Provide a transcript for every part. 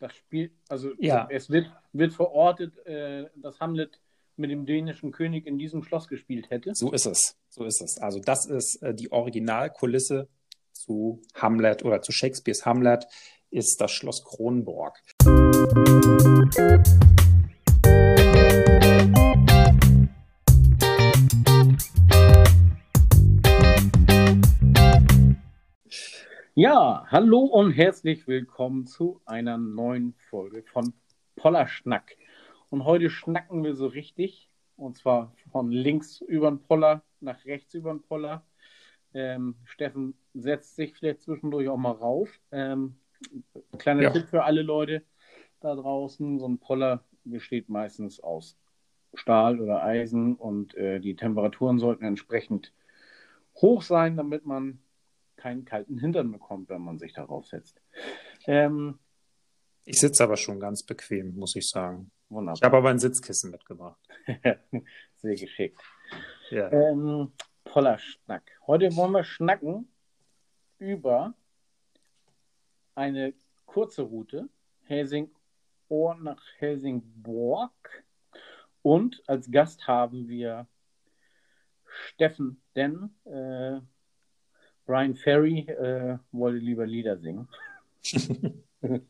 Das Spiel, also Ja. es wird, wird verortet, äh, dass Hamlet mit dem dänischen König in diesem Schloss gespielt hätte. So ist es. So ist es. Also das ist äh, die Originalkulisse zu Hamlet oder zu Shakespeares Hamlet ist das Schloss Kronborg. Ja, hallo und herzlich willkommen zu einer neuen Folge von Pollerschnack. Und heute schnacken wir so richtig, und zwar von links über den Poller nach rechts über den Poller. Ähm, Steffen setzt sich vielleicht zwischendurch auch mal rauf. Ähm, kleiner Ja. Tipp für alle Leute da draußen: So ein Poller besteht meistens aus Stahl oder Eisen und äh, die Temperaturen sollten entsprechend hoch sein, damit man keinen kalten Hintern bekommt, wenn man sich darauf setzt. Ähm, Ich sitze aber schon ganz bequem, muss ich sagen. Ich wunderbar. habe aber ein Sitzkissen mitgebracht. Sehr geschickt. Ja. Ähm, Pollerschnack. Heute wollen wir schnacken über eine kurze Route, Helsingborg nach Helsingborg. Und als Gast haben wir Steffen, denn äh, Brian Ferry äh, wollte lieber Lieder singen.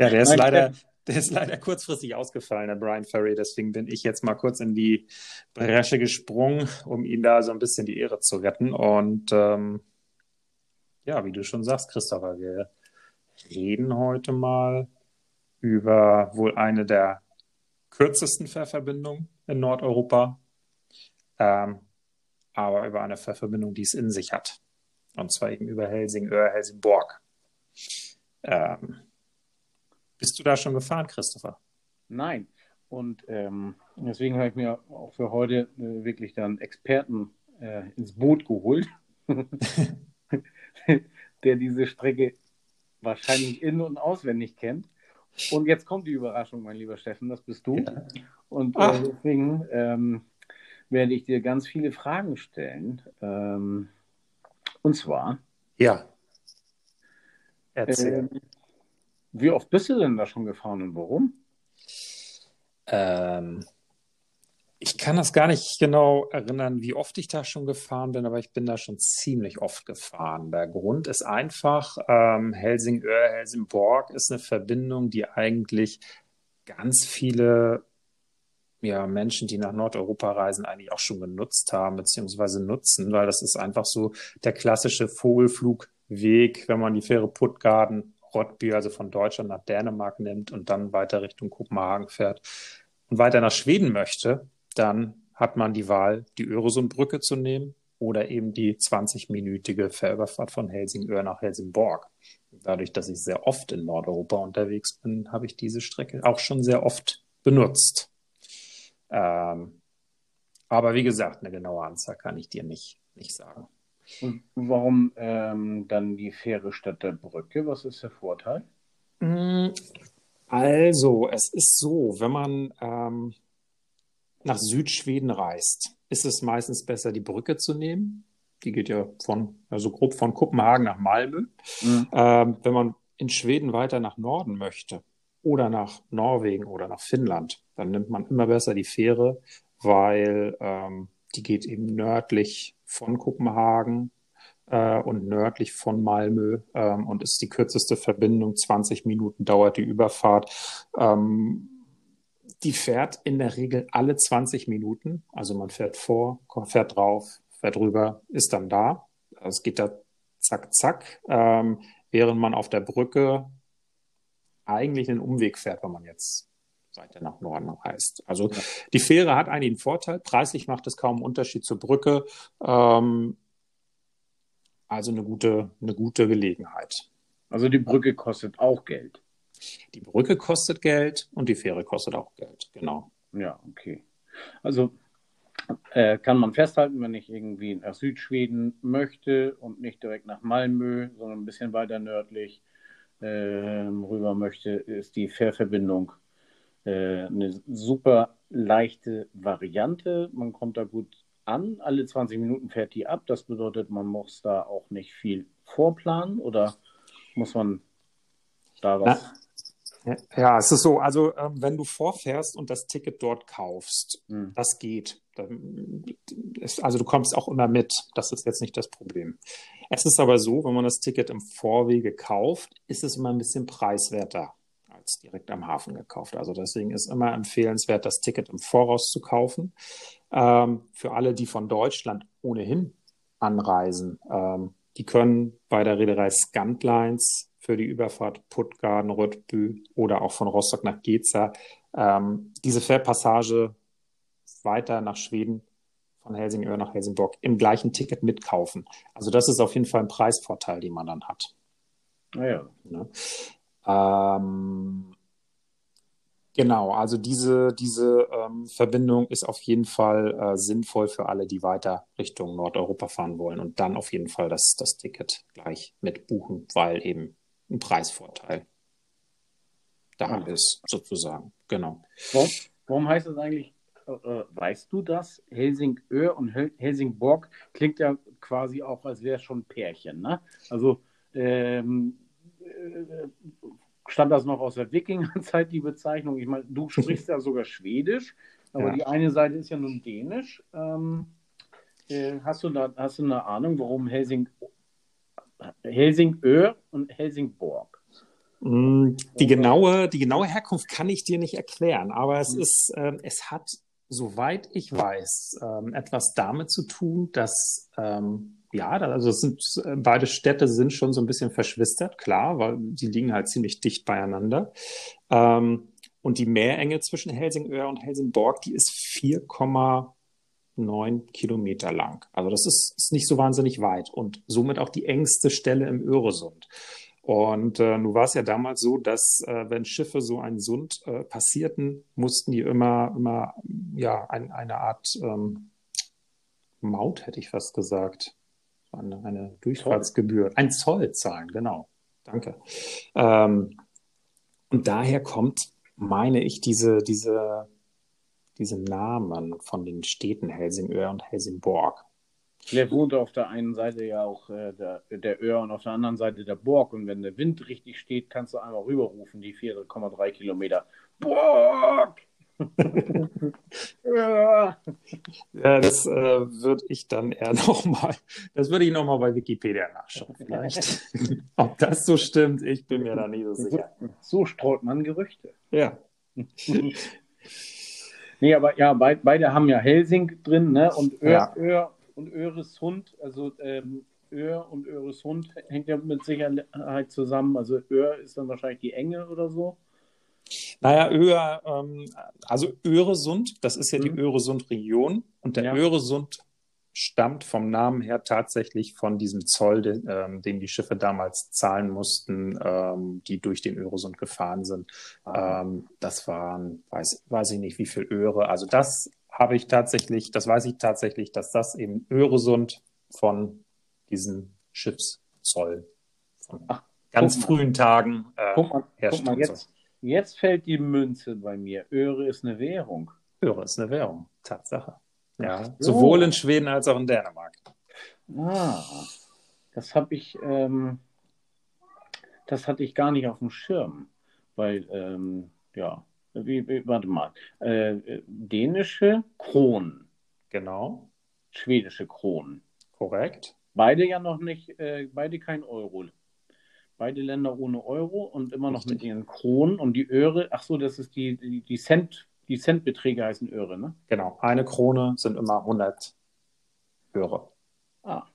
Ja, der ist Nein, leider, der ist leider kurzfristig ausgefallen, der Brian Ferry. Deswegen bin ich jetzt mal kurz in die Bresche gesprungen, um ihn da so ein bisschen die Ehre zu retten. Und ähm, ja, wie du schon sagst, Christopher, wir reden heute mal über wohl eine der kürzesten Fährverbindungen in Nordeuropa, ähm, aber über eine Fährverbindung, die es in sich hat. Und zwar eben über Helsingör, Helsingborg. Ähm, bist du da schon gefahren, Christopher? Nein. Und ähm, deswegen habe ich mir auch für heute äh, wirklich dann Experten äh, ins Boot geholt, der diese Strecke wahrscheinlich in- und auswendig kennt. Und jetzt kommt die Überraschung, mein lieber Steffen, das bist du. Ja. Und äh, deswegen ähm, werde ich dir ganz viele Fragen stellen. Ähm, und zwar, Ja. Erzähl. ähm, wie oft bist du denn da schon gefahren und warum? Ähm, ich kann das gar nicht genau erinnern, wie oft ich da schon gefahren bin, aber ich bin da schon ziemlich oft gefahren. Der Grund ist einfach, ähm, Helsingör, Helsingborg ist eine Verbindung, die eigentlich ganz viele ja, Menschen, die nach Nordeuropa reisen, eigentlich auch schon genutzt haben, beziehungsweise nutzen, weil das ist einfach so der klassische Vogelflugweg, wenn man die Fähre Puttgarden, Rottby, also von Deutschland nach Dänemark nimmt und dann weiter Richtung Kopenhagen fährt und weiter nach Schweden möchte, dann hat man die Wahl, die Öresundbrücke zu nehmen oder eben die 20-minütige Fährüberfahrt von Helsingör nach Helsingborg. Dadurch, dass ich sehr oft in Nordeuropa unterwegs bin, habe ich diese Strecke auch schon sehr oft benutzt. Ähm, aber wie gesagt, eine genaue Anzahl kann ich dir nicht, nicht sagen. Und warum ähm, dann die Fähre statt der Brücke? Was ist der Vorteil? Mm, Also, es ist so, wenn man ähm, nach Südschweden reist, ist es meistens besser, die Brücke zu nehmen. Die geht ja von, also grob von Kopenhagen nach Malmö. Ähm, wenn man in Schweden weiter nach Norden möchte oder nach Norwegen oder nach Finnland, dann nimmt man immer besser die Fähre, weil ähm, die geht eben nördlich von Kopenhagen äh, und nördlich von Malmö ähm, und ist die kürzeste Verbindung. 20 Minuten dauert die Überfahrt. Ähm, die fährt in der Regel alle 20 Minuten. Also man fährt vor, fährt drauf, fährt rüber, ist dann da. Es geht da zack, zack. Ähm, während man auf der Brücke eigentlich einen Umweg fährt, wenn man jetzt weiter nach Norden reist. Also Ja. die Fähre hat eigentlich einen Vorteil. Preislich macht es kaum einen Unterschied zur Brücke. Ähm, also eine gute, eine gute Gelegenheit. Also die Brücke kostet auch Geld. Die Brücke kostet Geld und die Fähre kostet auch Geld. Genau. Ja, okay. Also äh, kann man festhalten, wenn ich irgendwie nach Südschweden möchte und nicht direkt nach Malmö, sondern ein bisschen weiter nördlich rüber möchte, ist die Fährverbindung äh, eine super leichte Variante. Man kommt da gut an. Alle 20 Minuten fährt die ab. Das bedeutet, man muss da auch nicht viel vorplanen oder muss man da was? Ja, es ist so, also ähm, wenn du vorfährst und das Ticket dort kaufst, mhm. das geht. Ist, also du kommst auch immer mit, das ist jetzt nicht das Problem. Es ist aber so, wenn man das Ticket im Vorwege kauft, ist es immer ein bisschen preiswerter als direkt am Hafen gekauft. Also deswegen ist immer empfehlenswert, das Ticket im Voraus zu kaufen. Ähm, für alle, die von Deutschland ohnehin anreisen, ähm, die können bei der Reederei Scantlines für die Überfahrt Puttgarden, Röttbü oder auch von Rostock nach Geza ähm, diese Fährpassage weiter nach Schweden von Helsingör nach Helsingborg im gleichen Ticket mitkaufen. Also das ist auf jeden Fall ein Preisvorteil, den man dann hat. Naja. Ah ne? ähm, genau, also diese, diese ähm, Verbindung ist auf jeden Fall äh, sinnvoll für alle, die weiter Richtung Nordeuropa fahren wollen und dann auf jeden Fall das, das Ticket gleich mitbuchen, weil eben ein Preisvorteil da ah. ist, sozusagen. Genau. Warum, warum heißt das eigentlich äh, weißt du das? Helsingör und Helsingborg klingt ja quasi auch, als wäre es schon ein Pärchen. Ne? Also ähm, äh, stand das noch aus der Wikingerzeit, die Bezeichnung? Ich meine, du sprichst ja sogar Schwedisch, aber ja. die eine Seite ist ja nun Dänisch. Ähm, äh, hast, du da, hast du eine Ahnung, warum Helsing, Helsingör und Helsingborg? Mm, die genaue, die genaue Herkunft kann ich dir nicht erklären, aber es hm. ist, äh, es hat soweit ich weiß, ähm, etwas damit zu tun, dass ähm, ja, also sind beide Städte sind schon so ein bisschen verschwistert, klar, weil die liegen halt ziemlich dicht beieinander. Ähm, und die Meerenge zwischen Helsingör und Helsingborg, die ist 4,9 Kilometer lang. Also das ist, ist nicht so wahnsinnig weit und somit auch die engste Stelle im Öresund. Und äh, nun war es ja damals so, dass äh, wenn Schiffe so einen Sund äh, passierten, mussten die immer, immer ja, ein, eine Art ähm, Maut, hätte ich fast gesagt. Eine, eine Durchfahrtsgebühr, ein Zoll zahlen, genau. Danke. Ähm, und daher kommt, meine ich, diese, diese, diese Namen von den Städten Helsingör und Helsingborg. Vielleicht wohnt auf der einen Seite ja auch äh, der, der Öhr und auf der anderen Seite der Borg. Und wenn der Wind richtig steht, kannst du einmal rüberrufen, die 4,3 Kilometer. Borg! ja. das äh, würde ich dann eher nochmal, das würde ich nochmal bei Wikipedia nachschauen, vielleicht. Ob das so stimmt, ich bin mir da nie so sicher. So streut man Gerüchte. Ja. Nee, aber ja, beide haben ja Helsing drin, ne? Und Öhr, ja. Öhr und Öresund, also ähm, Öhr und Öresund hängt ja mit Sicherheit zusammen. Also Öhr ist dann wahrscheinlich die Enge oder so. Naja, Öhr, ähm, also Öresund, das ist ja mhm. die Öresund-Region und der ja. Öresund stammt vom Namen her tatsächlich von diesem Zoll, den, ähm, den die Schiffe damals zahlen mussten, ähm, die durch den Öresund gefahren sind. Ähm, das waren, weiß, weiß ich nicht, wie viel Öre. Also das habe ich tatsächlich, das weiß ich tatsächlich, dass das eben Öresund von diesem Schiffszoll von Ach, ganz frühen Tagen äh, guck mal, guck mal jetzt, jetzt fällt die Münze bei mir. Öre ist eine Währung. Öre ist eine Währung, Tatsache. Ja, so. sowohl in Schweden als auch in Dänemark. Ah, das habe ich, ähm, das hatte ich gar nicht auf dem Schirm, weil ähm, ja, wie, wie, warte mal, äh, dänische Kronen. Genau. Schwedische Kronen. Korrekt. Beide ja noch nicht, äh, beide kein Euro. Beide Länder ohne Euro und immer noch Richtig. mit ihren Kronen und die Öre, ach so, das ist die, die, die Cent, die Centbeträge heißen Öre, ne? Genau. Eine Krone sind immer 100 Öre. Ah.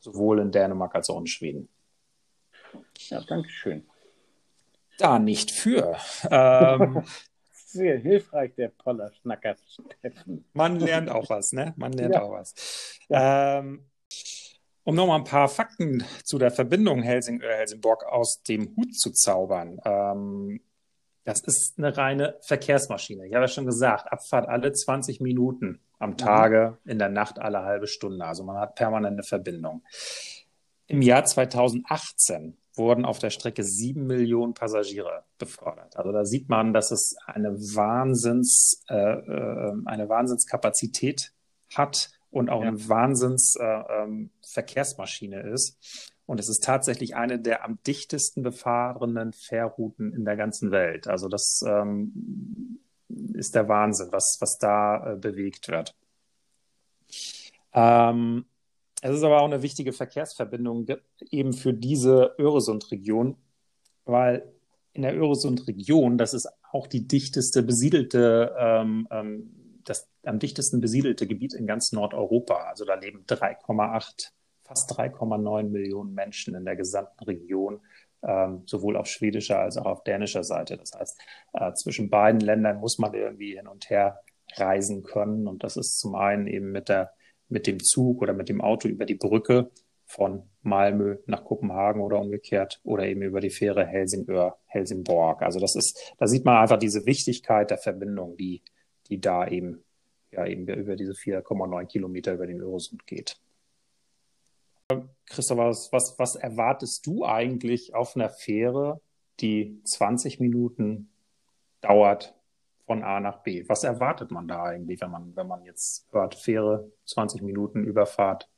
Sowohl in Dänemark als auch in Schweden. Ja, danke schön. Da nicht für. Ähm, sehr hilfreich, der Pollerschnacker Steffen. Man lernt auch was, ne? Man lernt ja. auch was. Ja. Ähm, um nochmal ein paar Fakten zu der Verbindung Helsingör-Helsingborg aus dem Hut zu zaubern. Ähm, das ist eine reine Verkehrsmaschine. Ich habe ja schon gesagt, Abfahrt alle 20 Minuten am mhm. Tage, in der Nacht alle halbe Stunde. Also man hat permanente Verbindung. Im Jahr 2018 wurden auf der Strecke sieben Millionen Passagiere befördert. Also da sieht man, dass es eine Wahnsinns, äh, äh, eine Wahnsinnskapazität hat und auch ja. eine Wahnsinns äh, ähm, Verkehrsmaschine ist. Und es ist tatsächlich eine der am dichtesten befahrenen Fährrouten in der ganzen Welt. Also das ähm, ist der Wahnsinn, was, was da äh, bewegt wird. Ähm, es ist aber auch eine wichtige Verkehrsverbindung eben für diese Öresund-Region, weil in der Öresund-Region, das ist auch die dichteste besiedelte, ähm, ähm das am dichtesten besiedelte Gebiet in ganz Nordeuropa. Also da leben 3,8, fast 3,9 Millionen Menschen in der gesamten Region, ähm, sowohl auf schwedischer als auch auf dänischer Seite. Das heißt, äh, zwischen beiden Ländern muss man irgendwie hin und her reisen können. Und das ist zum einen eben mit der mit dem Zug oder mit dem Auto über die Brücke von Malmö nach Kopenhagen oder umgekehrt oder eben über die Fähre Helsingör, Helsingborg. Also das ist, da sieht man einfach diese Wichtigkeit der Verbindung, die, die da eben, ja, eben über diese 4,9 Kilometer über den Öresund geht. Christopher, was, was, was erwartest du eigentlich auf einer Fähre, die 20 Minuten dauert von A nach B. Was erwartet man da eigentlich, wenn man, wenn man jetzt hört, Fähre, 20 Minuten Überfahrt?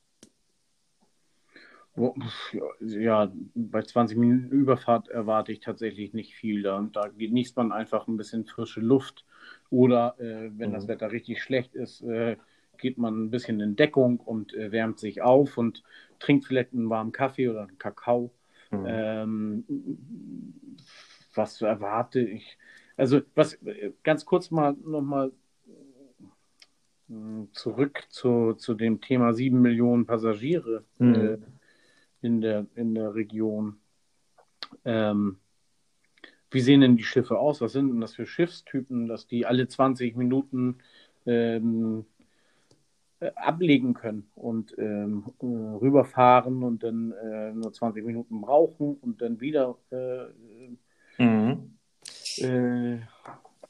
Ja, bei 20 Minuten Überfahrt erwarte ich tatsächlich nicht viel. Da, da genießt man einfach ein bisschen frische Luft. Oder äh, wenn mhm. das Wetter richtig schlecht ist, äh, geht man ein bisschen in Deckung und äh, wärmt sich auf und trinkt vielleicht einen warmen Kaffee oder einen Kakao. Mhm. Ähm, was erwarte ich? Also was ganz kurz mal nochmal hm, zurück zu, zu dem Thema sieben Millionen Passagiere mhm. äh, in, der, in der Region. Ähm, wie sehen denn die Schiffe aus? Was sind denn das für Schiffstypen, dass die alle 20 Minuten ähm, äh, ablegen können und ähm, äh, rüberfahren und dann äh, nur 20 Minuten brauchen und dann wieder äh, mhm. Äh,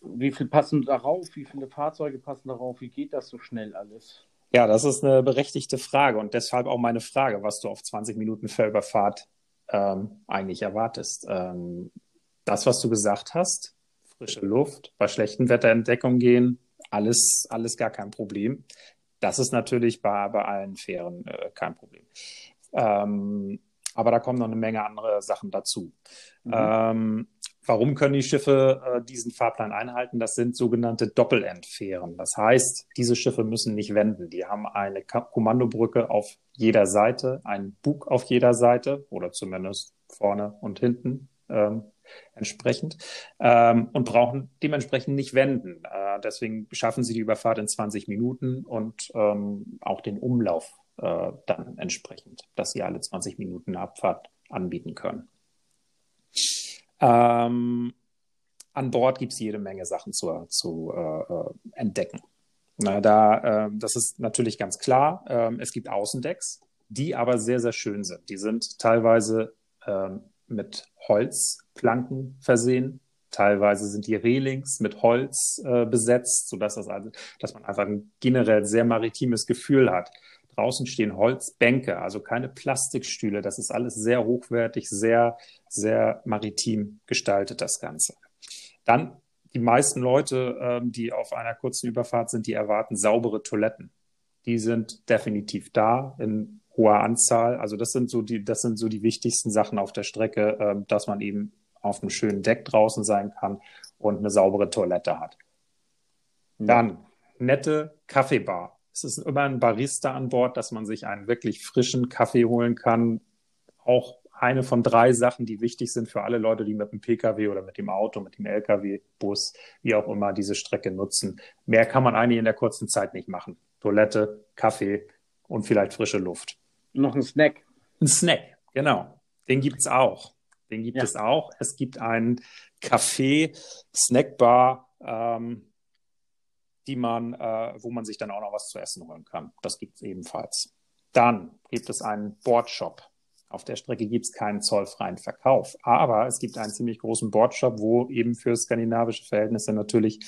wie viel passen darauf? Wie viele Fahrzeuge passen darauf? Wie geht das so schnell alles? Ja, das ist eine berechtigte Frage und deshalb auch meine Frage, was du auf 20 Minuten Fellüberfahrt ähm, eigentlich erwartest. Ähm, das, was du gesagt hast, frische Luft, bei schlechtem Wetter in Deckung gehen, alles, alles gar kein Problem. Das ist natürlich bei, bei allen Fähren äh, kein Problem. Ähm, aber da kommen noch eine Menge andere Sachen dazu. Mhm. Ähm, Warum können die Schiffe äh, diesen Fahrplan einhalten? Das sind sogenannte Doppelendfähren. Das heißt, diese Schiffe müssen nicht wenden. Die haben eine K Kommandobrücke auf jeder Seite, einen Bug auf jeder Seite oder zumindest vorne und hinten ähm, entsprechend ähm, und brauchen dementsprechend nicht wenden. Äh, deswegen schaffen sie die Überfahrt in 20 Minuten und ähm, auch den Umlauf äh, dann entsprechend, dass sie alle 20 Minuten eine Abfahrt anbieten können. Ähm, an Bord gibt es jede Menge Sachen zu, zu äh, äh, entdecken. Na, da, äh, das ist natürlich ganz klar. Ähm, es gibt Außendecks, die aber sehr, sehr schön sind. Die sind teilweise ähm, mit Holzplanken versehen. Teilweise sind die Relings mit Holz äh, besetzt, sodass das also, dass man einfach ein generell sehr maritimes Gefühl hat. Draußen stehen Holzbänke, also keine Plastikstühle. Das ist alles sehr hochwertig, sehr, sehr maritim gestaltet, das Ganze. Dann die meisten Leute, ähm, die auf einer kurzen Überfahrt sind, die erwarten saubere Toiletten. Die sind definitiv da in hoher Anzahl. Also das sind so die, das sind so die wichtigsten Sachen auf der Strecke, ähm, dass man eben auf einem schönen Deck draußen sein kann und eine saubere Toilette hat. Dann nette Kaffeebar es ist immer ein Barista an Bord, dass man sich einen wirklich frischen Kaffee holen kann. Auch eine von drei Sachen, die wichtig sind für alle Leute, die mit dem Pkw oder mit dem Auto, mit dem Lkw, Bus, wie auch immer diese Strecke nutzen. Mehr kann man eigentlich in der kurzen Zeit nicht machen. Toilette, Kaffee und vielleicht frische Luft. Noch ein Snack. Ein Snack, genau. Den gibt es auch. Den gibt ja. es auch. Es gibt einen Café, Snackbar, ähm, die man, äh, wo man sich dann auch noch was zu essen holen kann. Das gibt es ebenfalls. Dann gibt es einen Boardshop. Auf der Strecke gibt es keinen zollfreien Verkauf, aber es gibt einen ziemlich großen Boardshop, wo eben für skandinavische Verhältnisse natürlich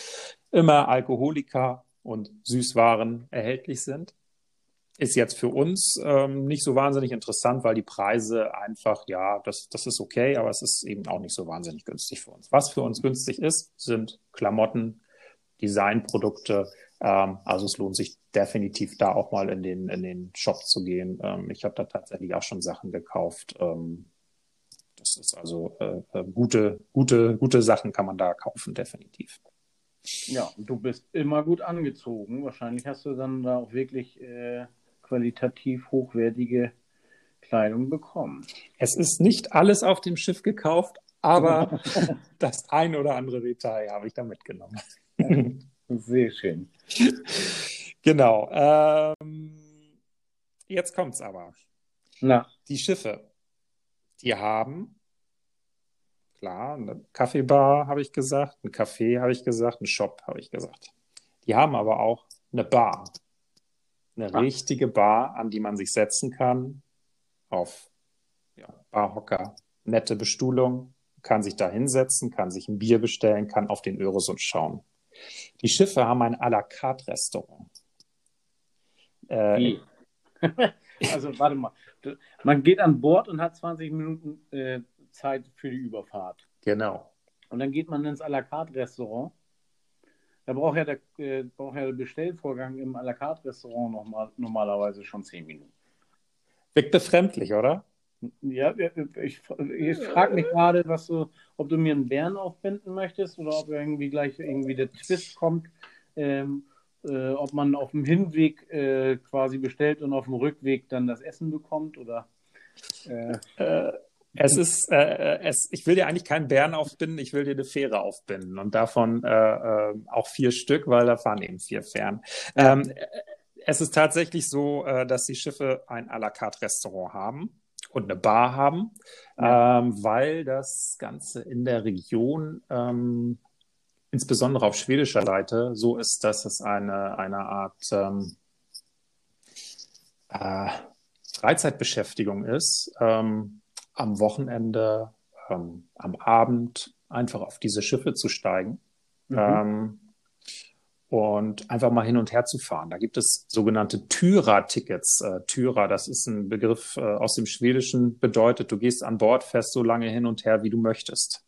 immer Alkoholika und Süßwaren erhältlich sind. Ist jetzt für uns ähm, nicht so wahnsinnig interessant, weil die Preise einfach, ja, das, das ist okay, aber es ist eben auch nicht so wahnsinnig günstig für uns. Was für uns günstig ist, sind Klamotten, Designprodukte, Ähm, also es lohnt sich definitiv da auch mal in den, in den Shop zu gehen. Ähm, ich habe da tatsächlich auch schon Sachen gekauft. Ähm, das ist also äh, äh, gute, gute, gute Sachen kann man da kaufen, definitiv. Ja, du bist immer gut angezogen. Wahrscheinlich hast du dann da auch wirklich äh, qualitativ hochwertige Kleidung bekommen. Es ist nicht alles auf dem Schiff gekauft, aber das ein oder andere Detail habe ich da mitgenommen. Sehr schön. Genau. Ähm, jetzt kommt's aber. Na. Die Schiffe, die haben klar, eine Kaffeebar habe ich gesagt, ein Café habe ich gesagt, ein Shop habe ich gesagt. Die haben aber auch eine Bar. Eine ah. richtige Bar, an die man sich setzen kann, auf ja, Barhocker, nette Bestuhlung, kann sich da hinsetzen, kann sich ein Bier bestellen, kann auf den Öresund schauen. Die Schiffe haben ein à la carte Restaurant. Äh, also warte mal, man geht an Bord und hat 20 Minuten äh, Zeit für die Überfahrt. Genau. Und dann geht man ins à la carte Restaurant. Da braucht ja der, äh, braucht ja der Bestellvorgang im à la carte Restaurant noch mal, normalerweise schon 10 Minuten. Wirkt befremdlich, oder? Ja, ich, ich frage mich gerade, was du, ob du mir einen Bären aufbinden möchtest oder ob irgendwie gleich irgendwie der Twist kommt, ähm, äh, ob man auf dem Hinweg äh, quasi bestellt und auf dem Rückweg dann das Essen bekommt oder. Äh, äh es ist, äh, es, ich will dir eigentlich keinen Bären aufbinden, ich will dir eine Fähre aufbinden und davon äh, äh, auch vier Stück, weil da fahren eben vier Fähren. Ähm, es ist tatsächlich so, äh, dass die Schiffe ein à la carte Restaurant haben und eine Bar haben, ja. ähm, weil das Ganze in der Region, ähm, insbesondere auf schwedischer Seite, so ist, dass es eine, eine Art ähm, äh, Freizeitbeschäftigung ist. Ähm, am Wochenende, ähm, am Abend einfach auf diese Schiffe zu steigen mhm. ähm, und einfach mal hin und her zu fahren. Da gibt es sogenannte Tyra-Tickets. Äh, Tyra, das ist ein Begriff äh, aus dem Schwedischen, bedeutet, du gehst an Bord, fährst so lange hin und her, wie du möchtest.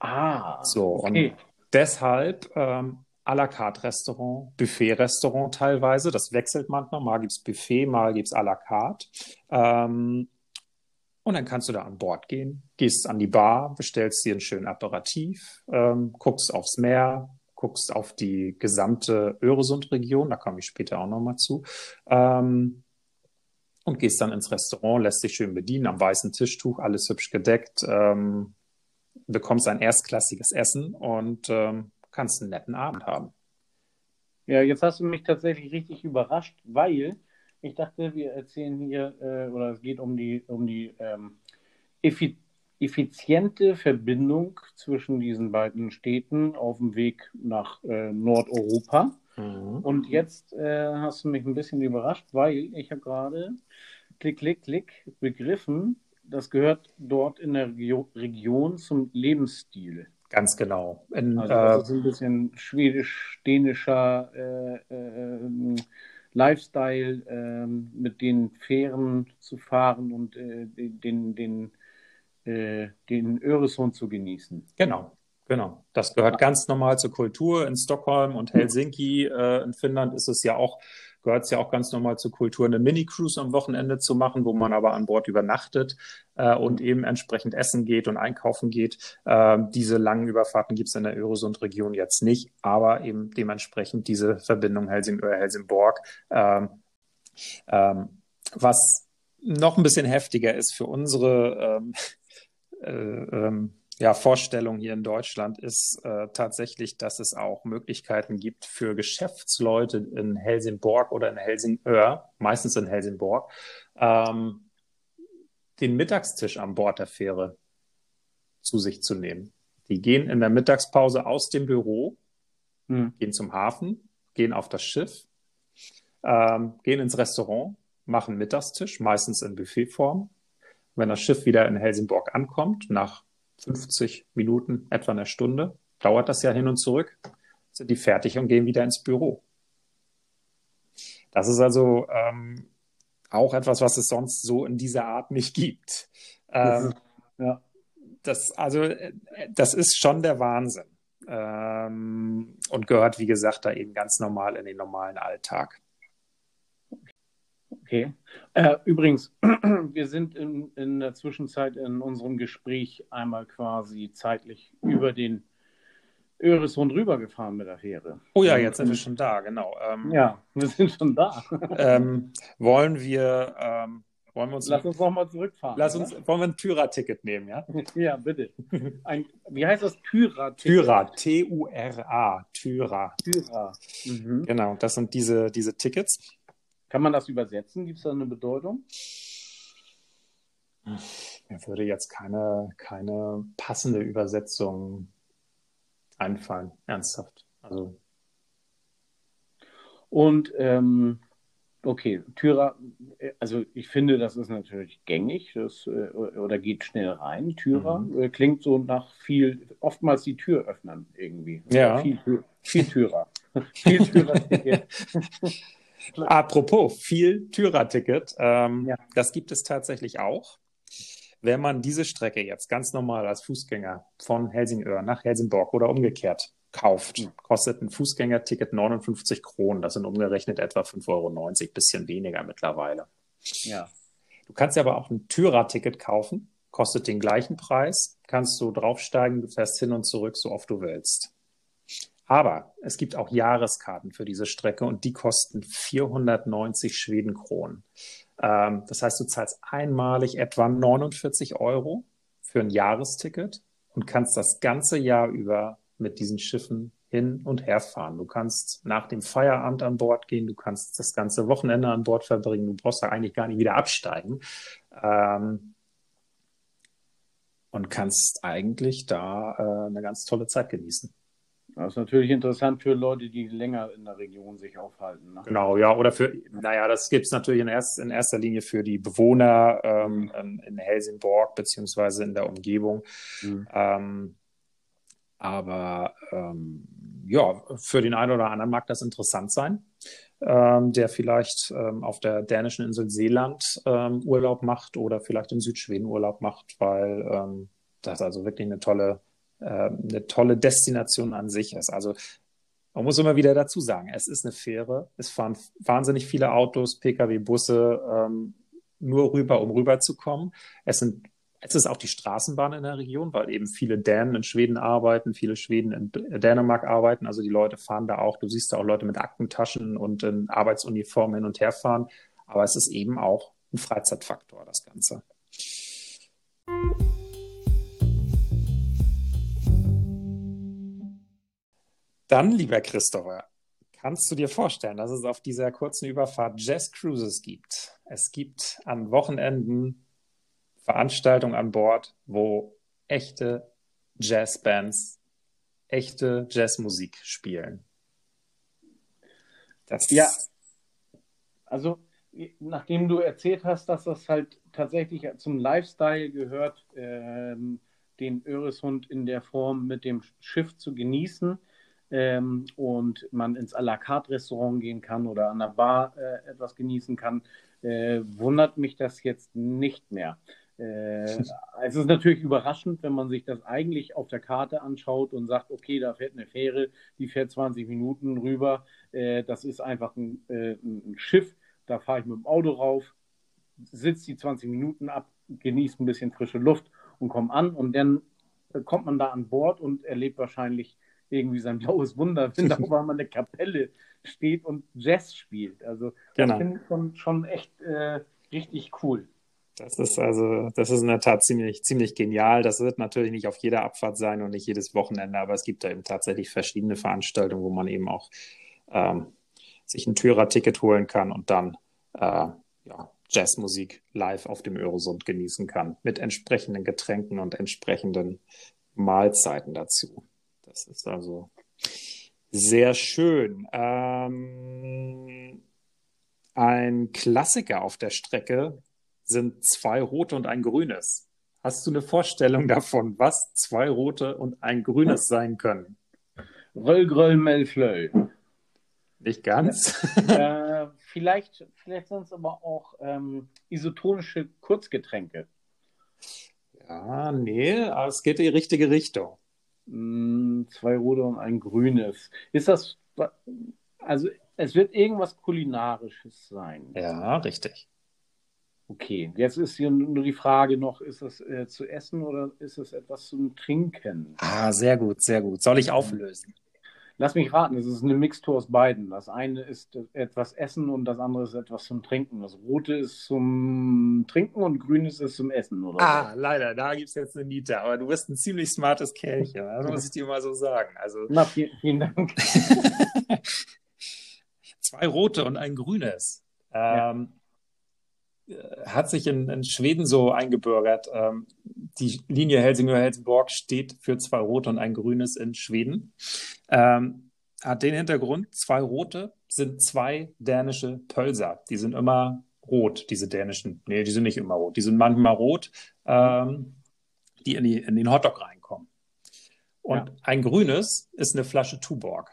Ah, so okay. und deshalb ähm, à la carte Restaurant, Buffet Restaurant teilweise. Das wechselt manchmal. Mal gibt's Buffet, mal gibt's à la carte. Ähm, und dann kannst du da an Bord gehen, gehst an die Bar, bestellst dir einen schönen Aperitif, ähm, guckst aufs Meer, guckst auf die gesamte Öresund-Region, da komme ich später auch nochmal zu, ähm, und gehst dann ins Restaurant, lässt dich schön bedienen, am weißen Tischtuch, alles hübsch gedeckt, ähm, bekommst ein erstklassiges Essen und ähm, kannst einen netten Abend haben. Ja, jetzt hast du mich tatsächlich richtig überrascht, weil ich dachte, wir erzählen hier, äh, oder es geht um die, um die ähm, effi effiziente Verbindung zwischen diesen beiden Städten auf dem Weg nach äh, Nordeuropa. Mhm. Und jetzt äh, hast du mich ein bisschen überrascht, weil ich habe gerade klick, klick, klick begriffen, das gehört dort in der Regio Region zum Lebensstil. Ganz genau. In, also das äh, ist ein bisschen schwedisch-dänischer äh, äh, Lifestyle, ähm, mit den Fähren zu fahren und äh, den, den, äh, den Öresund zu genießen. Genau, genau. Das gehört ganz normal zur Kultur. In Stockholm und Helsinki, äh, in Finnland ist es ja auch gehört es ja auch ganz normal zur Kultur, eine Mini-Cruise am Wochenende zu machen, wo man aber an Bord übernachtet äh, und eben entsprechend essen geht und einkaufen geht. Äh, diese langen Überfahrten gibt es in der Öresund-Region jetzt nicht, aber eben dementsprechend diese Verbindung Helsingör-Helsingborg. Ähm, ähm, was noch ein bisschen heftiger ist für unsere ähm, äh, ähm, ja, Vorstellung hier in Deutschland ist äh, tatsächlich, dass es auch Möglichkeiten gibt für Geschäftsleute in Helsingborg oder in Helsingör, meistens in Helsingborg, ähm, den Mittagstisch an Bord der Fähre zu sich zu nehmen. Die gehen in der Mittagspause aus dem Büro, mhm. gehen zum Hafen, gehen auf das Schiff, ähm, gehen ins Restaurant, machen Mittagstisch, meistens in Buffetform. Wenn das Schiff wieder in Helsingborg ankommt, nach 50 Minuten, etwa eine Stunde, dauert das ja hin und zurück, sind die fertig und gehen wieder ins Büro. Das ist also ähm, auch etwas, was es sonst so in dieser Art nicht gibt. Ähm, ja. Das, also, das ist schon der Wahnsinn. ähm, und gehört, wie gesagt, da eben ganz normal in den normalen Alltag. Okay. Äh, übrigens, wir sind in, in der Zwischenzeit in unserem Gespräch einmal quasi zeitlich über den Öresund rübergefahren mit der Fähre. Oh ja, jetzt sind wir schon da, genau. Ähm, ja, wir sind schon da. ähm, wollen wir ähm, wollen wir uns Lass uns nochmal zurückfahren. Lass uns, wollen wir ein Tyra-Ticket nehmen, ja? ja, bitte. Ein, wie heißt das? Tyra-Ticket? Tyra, T-U-R-A, Tyra. Tyra. Mhm. Genau, das sind diese, diese Tickets. Kann man das übersetzen? Gibt es da eine Bedeutung? Mir würde jetzt keine, keine passende Übersetzung einfallen, ernsthaft. Also. Und ähm, Okay, Tyra, also ich finde, das ist natürlich gängig das, äh, oder geht schnell rein. Tyra mhm. Äh, klingt so nach viel, oftmals die Tür öffnen irgendwie. Ja. Viel, viel Tyra. viel Tyra-Ticket. Apropos, viel Tyra-Ticket. Ähm, ja. Das gibt es tatsächlich auch. Wenn man diese Strecke jetzt ganz normal als Fußgänger von Helsingör nach Helsingborg oder umgekehrt kauft, kostet ein Fußgängerticket 59 Kronen. Das sind umgerechnet etwa 5,90 Euro, bisschen weniger mittlerweile. Ja. Du kannst ja aber auch ein Tyra-Ticket kaufen, kostet den gleichen Preis, kannst du draufsteigen, du fährst hin und zurück, so oft du willst. Aber es gibt auch Jahreskarten für diese Strecke und die kosten 490 Schwedenkronen. Ähm, das heißt, du zahlst einmalig etwa 49 Euro für ein Jahresticket und kannst das ganze Jahr über mit diesen Schiffen hin und her fahren. Du kannst nach dem Feierabend an Bord gehen, du kannst das ganze Wochenende an Bord verbringen, du brauchst da eigentlich gar nicht wieder absteigen. Ähm, und kannst eigentlich da äh, eine ganz tolle Zeit genießen. Das ist natürlich interessant für Leute, die länger in der Region sich aufhalten. Ne? Genau, ja, oder für, naja, das gibt es natürlich in, erst, in, erster Linie für die Bewohner ähm, mhm. in Helsingborg beziehungsweise in der Umgebung. Mhm. Ähm, aber ähm, ja, für den einen oder anderen mag das interessant sein, ähm, der vielleicht ähm, auf der dänischen Insel Seeland ähm, Urlaub macht oder vielleicht in Südschweden Urlaub macht, weil das also wirklich eine tolle, eine tolle Destination an sich ist. Also man muss immer wieder dazu sagen, es ist eine Fähre, es fahren wahnsinnig viele Autos, Pkw, Busse ähm, nur rüber, um rüberzukommen. Es sind es ist auch die Straßenbahn in der Region, weil eben viele Dänen in Schweden arbeiten, viele Schweden in Dänemark arbeiten. Also die Leute fahren da auch. Du siehst da auch Leute mit Aktentaschen und in Arbeitsuniformen hin und her fahren. Aber es ist eben auch ein Freizeitfaktor, das Ganze. Dann, lieber Christopher, kannst du dir vorstellen, dass es auf dieser kurzen Überfahrt Jazz Cruises gibt? Es gibt an Wochenenden Veranstaltung an Bord, wo echte Jazzbands, echte Jazzmusik spielen. Das ja, also nachdem du erzählt hast, dass das halt tatsächlich zum Lifestyle gehört, ähm, den Öresund in der Form mit dem Schiff zu genießen ähm, und man ins à la carte Restaurant gehen kann oder an der Bar äh, etwas genießen kann, äh, wundert mich das jetzt nicht mehr. Äh, es ist natürlich überraschend, wenn man sich das eigentlich auf der Karte anschaut und sagt, okay, da fährt eine Fähre, die fährt 20 Minuten rüber. Äh, das ist einfach ein, äh, ein Schiff, da fahre ich mit dem Auto rauf, sitze die 20 Minuten ab, genieße ein bisschen frische Luft und komme an und dann kommt man da an Bord und erlebt wahrscheinlich irgendwie sein blaues Wunder, wenn da auf einmal eine Kapelle steht und Jazz spielt. Also genau. das finde ich schon, schon echt äh, richtig cool. Das ist also, das ist in der Tat ziemlich, ziemlich genial. Das wird natürlich nicht auf jeder Abfahrt sein und nicht jedes Wochenende, aber es gibt da eben tatsächlich verschiedene Veranstaltungen, wo man eben auch ähm, sich ein Tyra-Ticket holen kann und dann äh, ja, Jazzmusik live auf dem Öresund genießen kann, mit entsprechenden Getränken und entsprechenden Mahlzeiten dazu. Das ist also sehr schön. Ähm, ein Klassiker auf der Strecke sind zwei rote und ein grünes. Hast du eine Vorstellung davon, was zwei rote und ein grünes sein können? Gröll, Melflöll. Nicht ganz. äh, vielleicht vielleicht sind es aber auch ähm, isotonische Kurzgetränke. Ja, nee, aber es geht in die richtige Richtung. Ähm, zwei rote und ein grünes. Ist das, also es wird irgendwas Kulinarisches sein. Ja, richtig. Okay, jetzt ist hier nur die Frage noch, ist das äh, zu essen oder ist es etwas zum Trinken? Ah, sehr gut, sehr gut. Soll ich auflösen? Lass mich raten, es ist eine Mixtur aus beiden. Das eine ist etwas Essen und das andere ist etwas zum Trinken. Das Rote ist zum Trinken und Grün ist zum Essen, oder? Ah, so. leider, da gibt es jetzt eine Niete. Aber du bist ein ziemlich smartes Kerlchen, das muss ich dir mal so sagen. Also, Na, vielen, vielen Dank. Zwei rote und ein grünes. Ähm, ja. Hat sich in, in, Schweden so eingebürgert. Ähm, die Linie Helsingör-Helsingborg steht für zwei rote und ein grünes in Schweden. Ähm, hat den Hintergrund, zwei rote sind zwei dänische Pölser. Die sind immer rot, diese dänischen. Nee, die sind nicht immer rot. Die sind manchmal rot, ähm, die in, die in den Hotdog reinkommen. Und ja. ein grünes ist eine Flasche Tuborg.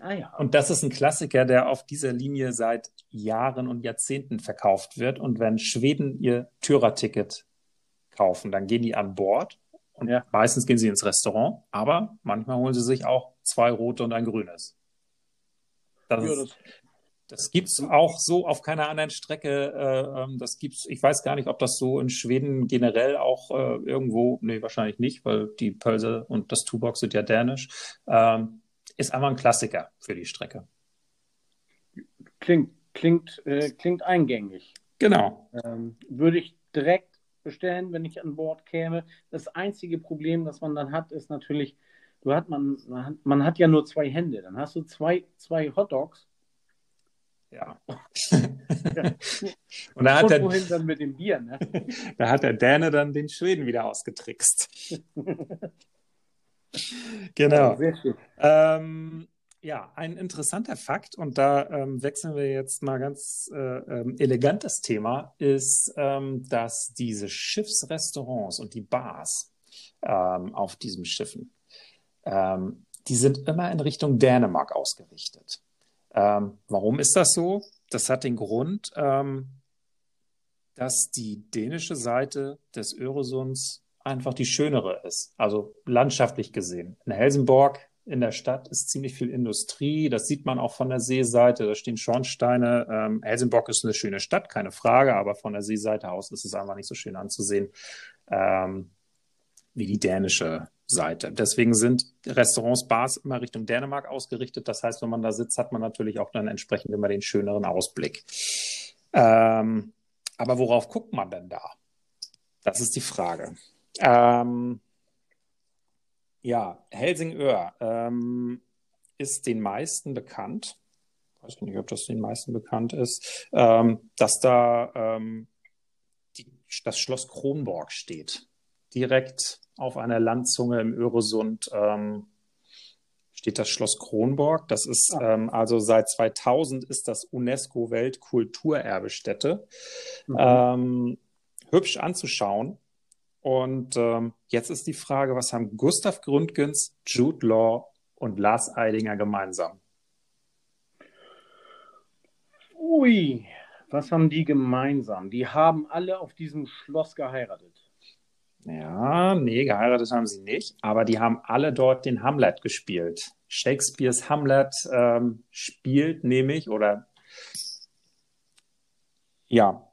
Ah, ja. Und das ist ein Klassiker, der auf dieser Linie seit Jahren und Jahrzehnten verkauft wird. Und wenn Schweden ihr Türerticket kaufen, dann gehen die an Bord und ja. meistens gehen sie ins Restaurant, aber manchmal holen sie sich auch zwei rote und ein grünes. Das, ja, das, das gibt's auch so auf keiner anderen Strecke. Äh, ähm, das gibt's, ich weiß gar nicht, ob das so in Schweden generell auch äh, irgendwo, nee, wahrscheinlich nicht, weil die Pölse und das Tuborg sind ja dänisch. Ähm, ist einfach ein Klassiker für die Strecke. Klingt, klingt, äh, klingt eingängig. Genau. Ähm, würde ich direkt bestellen, wenn ich an Bord käme. Das einzige Problem, das man dann hat, ist natürlich, du hat man, man hat, man hat ja nur zwei Hände. Dann hast du zwei, zwei Hotdogs. Ja. Und da hat er wohin dann mit dem Bier, ne? da hat der Däne dann den Schweden wieder ausgetrickst. genau. Schön. Ähm, ja, ein interessanter Fakt, und da ähm, wechseln wir jetzt mal ganz äh, ähm, elegantes Thema, ist, ähm, dass diese Schiffsrestaurants und die Bars ähm, auf diesen Schiffen, die sind immer in Richtung Dänemark ausgerichtet. Warum ist das so? Das hat den Grund, dass die dänische Seite des Öresunds einfach die schönere ist, also landschaftlich gesehen. In Helsingborg in der Stadt ist ziemlich viel Industrie. Das sieht man auch von der Seeseite. Da stehen Schornsteine. Ähm, Helsingborg ist eine schöne Stadt, keine Frage, aber von der Seeseite aus ist es einfach nicht so schön anzusehen ähm, wie die dänische Seite. Deswegen sind Restaurants, Bars immer Richtung Dänemark ausgerichtet. Das heißt, wenn man da sitzt, hat man natürlich auch dann entsprechend immer den schöneren Ausblick. Ähm, aber worauf guckt man denn da? Das ist die Frage. Ähm, ja, Helsingör ähm, ist den meisten bekannt. Ich weiß nicht, ob das den meisten bekannt ist, ähm, dass da ähm, die, das Schloss Kronborg steht. Direkt auf einer Landzunge im Öresund ähm, steht das Schloss Kronborg. Das ist ah. ähm, also seit 2000 ist das UNESCO Weltkulturerbestätte. Mhm. Ähm, hübsch anzuschauen. Und ähm, jetzt ist die Frage, was haben Gustav Gründgens, Jude Law und Lars Eidinger gemeinsam? Ui, was haben die gemeinsam? Die haben alle auf diesem Schloss geheiratet. Ja, nee, geheiratet haben sie nicht, aber die haben alle dort den Hamlet gespielt. Shakespeares Hamlet ähm, spielt nämlich, oder ja,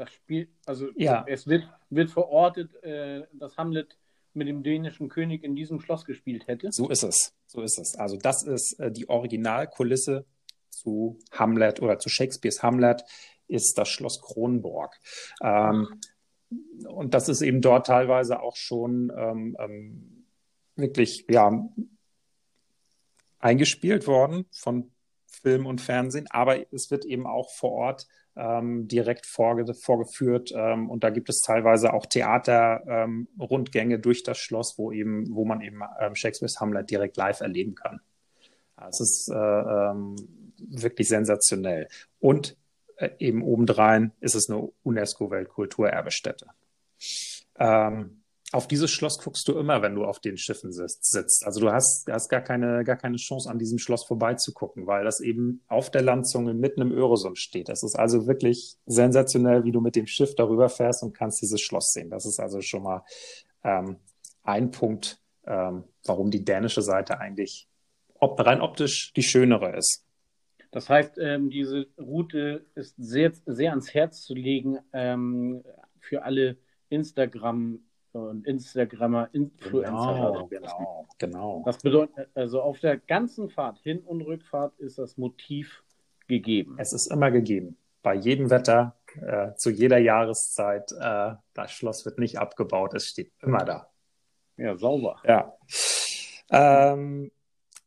das Spiel, also ja. es wird, wird verortet, äh, dass Hamlet mit dem dänischen König in diesem Schloss gespielt hätte. So ist es. So ist es. Also das ist äh, die Originalkulisse zu Hamlet oder zu Shakespeares Hamlet ist das Schloss Kronborg. Ähm, und das ist eben dort teilweise auch schon ähm, ähm, wirklich ja eingespielt worden von Film und Fernsehen, aber es wird eben auch vor Ort ähm, direkt vorge vorgeführt. Ähm, und da gibt es teilweise auch Theaterrundgänge ähm, durch das Schloss, wo eben, wo man eben ähm, Shakespeares Hamlet direkt live erleben kann. Es ist äh, ähm, wirklich sensationell. Und äh, eben obendrein ist es eine UNESCO-Weltkulturerbestätte. Ähm, auf dieses Schloss guckst du immer, wenn du auf den Schiffen sitzt. Also du hast, hast gar keine, gar keine Chance, an diesem Schloss vorbeizugucken, weil das eben auf der Landzunge mitten im Öresund steht. Das ist also wirklich sensationell, wie du mit dem Schiff darüber fährst und kannst dieses Schloss sehen. Das ist also schon mal ähm, ein Punkt, ähm, warum die dänische Seite eigentlich ob, rein optisch die schönere ist. Das heißt, ähm, diese Route ist sehr, sehr ans Herz zu legen ähm, für alle Instagram und Instagrammer, Influencer. Genau, genau, genau. Das bedeutet, also auf der ganzen Fahrt, Hin- und Rückfahrt, ist das Motiv gegeben. Es ist immer gegeben. Bei jedem Wetter, äh, zu jeder Jahreszeit. Äh, das Schloss wird nicht abgebaut, es steht immer da. Ja, sauber. Ja. Ähm,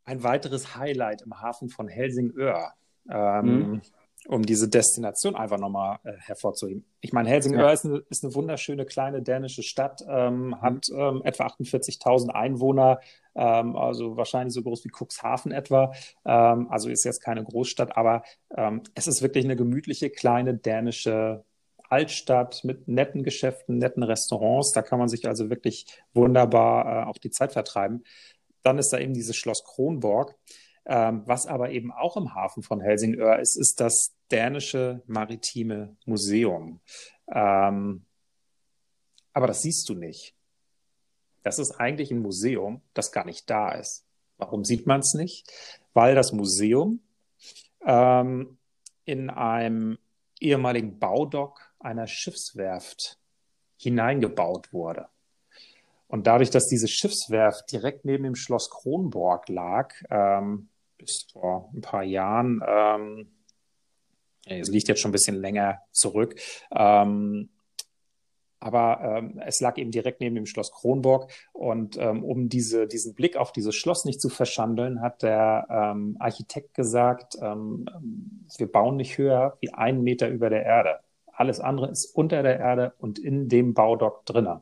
ein weiteres Highlight im Hafen von Helsingör. Ähm, mhm um diese Destination einfach nochmal äh, hervorzuheben. Ich meine, Helsingør ja. ist, eine, ist eine wunderschöne kleine dänische Stadt, ähm, mhm. hat ähm, etwa 48.000 Einwohner, ähm, also wahrscheinlich so groß wie Cuxhaven etwa. Ähm, also ist jetzt keine Großstadt, aber ähm, es ist wirklich eine gemütliche kleine dänische Altstadt mit netten Geschäften, netten Restaurants. Da kann man sich also wirklich wunderbar äh, auch die Zeit vertreiben. Dann ist da eben dieses Schloss Kronborg. Ähm, was aber eben auch im Hafen von Helsingør ist, ist das dänische maritime Museum. Ähm, aber das siehst du nicht. Das ist eigentlich ein Museum, das gar nicht da ist. Warum sieht man es nicht? Weil das Museum ähm, in einem ehemaligen Baudock einer Schiffswerft hineingebaut wurde. Und dadurch, dass diese Schiffswerft direkt neben dem Schloss Kronborg lag, ähm, bis vor ein paar Jahren. Ähm, es liegt jetzt schon ein bisschen länger zurück. Ähm, aber ähm, es lag eben direkt neben dem Schloss Kronborg. Und ähm, um diese, diesen Blick auf dieses Schloss nicht zu verschandeln, hat der ähm, Architekt gesagt, ähm, wir bauen nicht höher wie einen Meter über der Erde. Alles andere ist unter der Erde und in dem Baudock drinnen.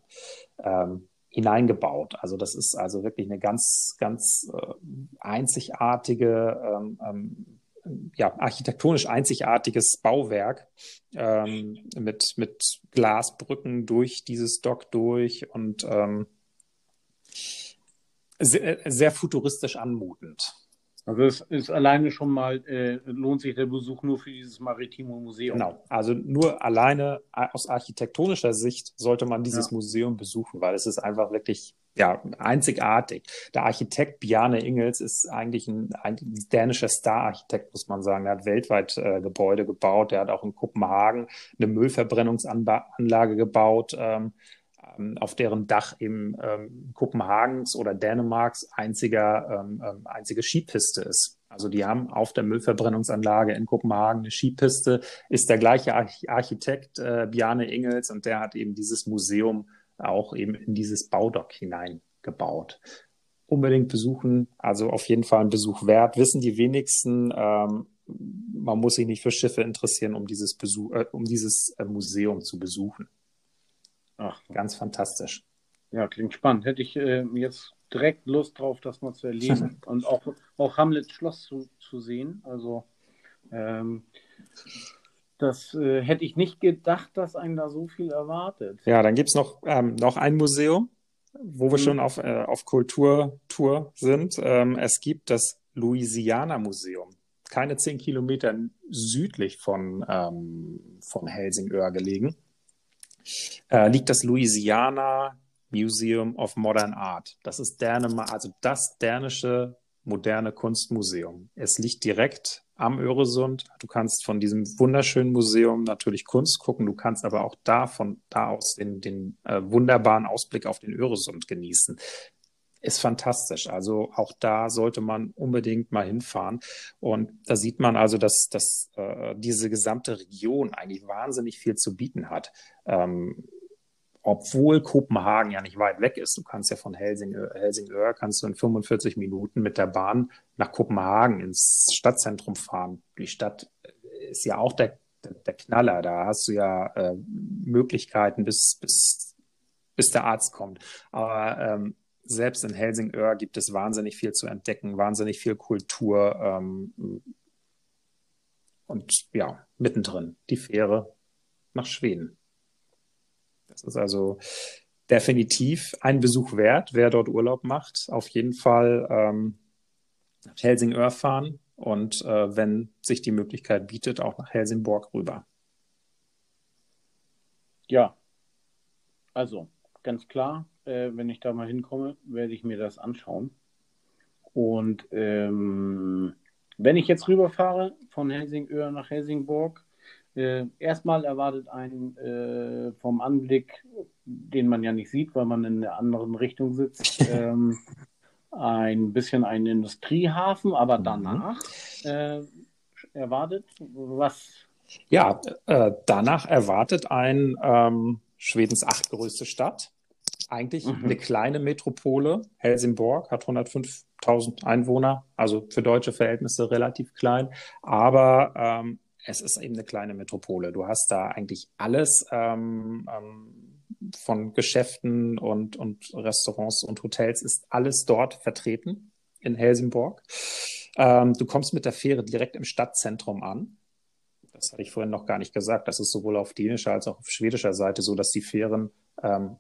Hineingebaut. Also das ist also wirklich eine ganz, ganz äh, einzigartige, ähm, ähm, ja, architektonisch einzigartiges Bauwerk ähm, mit, mit Glasbrücken durch dieses Dock durch und ähm, sehr, sehr futuristisch anmutend. Also es ist alleine schon mal, äh, lohnt sich der Besuch nur für dieses maritime Museum. Genau, also nur alleine aus architektonischer Sicht sollte man dieses ja. Museum besuchen, weil es ist einfach wirklich ja, einzigartig. Der Architekt Bjarne Ingels ist eigentlich ein, ein dänischer Star-Architekt, muss man sagen. Er hat weltweit äh, Gebäude gebaut. Er hat auch in Kopenhagen eine Müllverbrennungsanlage gebaut. Ähm, ähm, auf deren Dach eben ähm, Kopenhagens oder Dänemarks einziger, ähm, ähm, einzige Skipiste ist. Also die haben auf der Müllverbrennungsanlage in Kopenhagen eine Skipiste, ist der gleiche Architekt äh, Bjarne Ingels und der hat eben dieses Museum auch eben in dieses Baudock hineingebaut. Unbedingt besuchen, also auf jeden Fall ein Besuch wert. Wissen die wenigsten, ähm, man muss sich nicht für Schiffe interessieren, um dieses Besuch, äh, um dieses äh, Museum zu besuchen. Ach, ganz fantastisch. Ja, klingt spannend. Hätte ich äh, jetzt direkt Lust drauf, das mal zu erleben und auch, auch Hamlets Schloss zu, zu sehen. Also ähm, das äh, hätte ich nicht gedacht, dass einen da so viel erwartet. Ja, dann gibt es noch, ähm, noch ein Museum, wo wir mhm. schon auf, äh, auf Kulturtour sind. Ähm, es gibt das Louisiana Museum. Keine zehn Kilometer südlich von, ähm, von Helsingör gelegen äh, liegt das Louisiana Museum of Modern Art. Das ist Dänemark, also das dänische moderne Kunstmuseum. Es liegt direkt am Öresund. Du kannst von diesem wunderschönen Museum natürlich Kunst gucken. Du kannst aber auch da von da aus den, den äh, wunderbaren Ausblick auf den Öresund genießen ist fantastisch. Also auch da sollte man unbedingt mal hinfahren. Und da sieht man also, dass, dass äh, diese gesamte Region eigentlich wahnsinnig viel zu bieten hat. Ähm, obwohl Kopenhagen ja nicht weit weg ist. Du kannst ja von Helsingör, Helsingør kannst du in 45 Minuten mit der Bahn nach Kopenhagen ins Stadtzentrum fahren. Die Stadt ist ja auch der, der, der Knaller. Da hast du ja äh, Möglichkeiten bis, bis, bis der Arzt kommt. Aber ähm, selbst in Helsingör gibt es wahnsinnig viel zu entdecken, wahnsinnig viel Kultur. Ähm, und ja, mittendrin die Fähre nach Schweden. Das ist also definitiv ein Besuch wert, wer dort Urlaub macht. Auf jeden Fall ähm, nach Helsingör fahren und äh, wenn sich die Möglichkeit bietet, auch nach Helsingborg rüber. Ja, also ganz klar. Äh, wenn ich da mal hinkomme, werde ich mir das anschauen. Und ähm, wenn ich jetzt rüberfahre von Helsingör nach Helsingborg, äh, erstmal erwartet ein äh, vom Anblick, den man ja nicht sieht, weil man in der anderen Richtung sitzt, ähm, ein bisschen ein Industriehafen, aber mhm. danach äh, erwartet was? Ja, äh, danach erwartet ein ähm, Schwedens achtgrößte Stadt. Eigentlich mhm. eine kleine Metropole. Helsingborg hat 105.000 Einwohner, also für deutsche Verhältnisse relativ klein. Aber ähm, es ist eben eine kleine Metropole. Du hast da eigentlich alles ähm, ähm, von Geschäften und, und Restaurants und Hotels ist alles dort vertreten in Helsingborg. Ähm, du kommst mit der Fähre direkt im Stadtzentrum an. Das hatte ich vorhin noch gar nicht gesagt. Das ist sowohl auf dänischer als auch auf schwedischer Seite so, dass die Fähren ähm,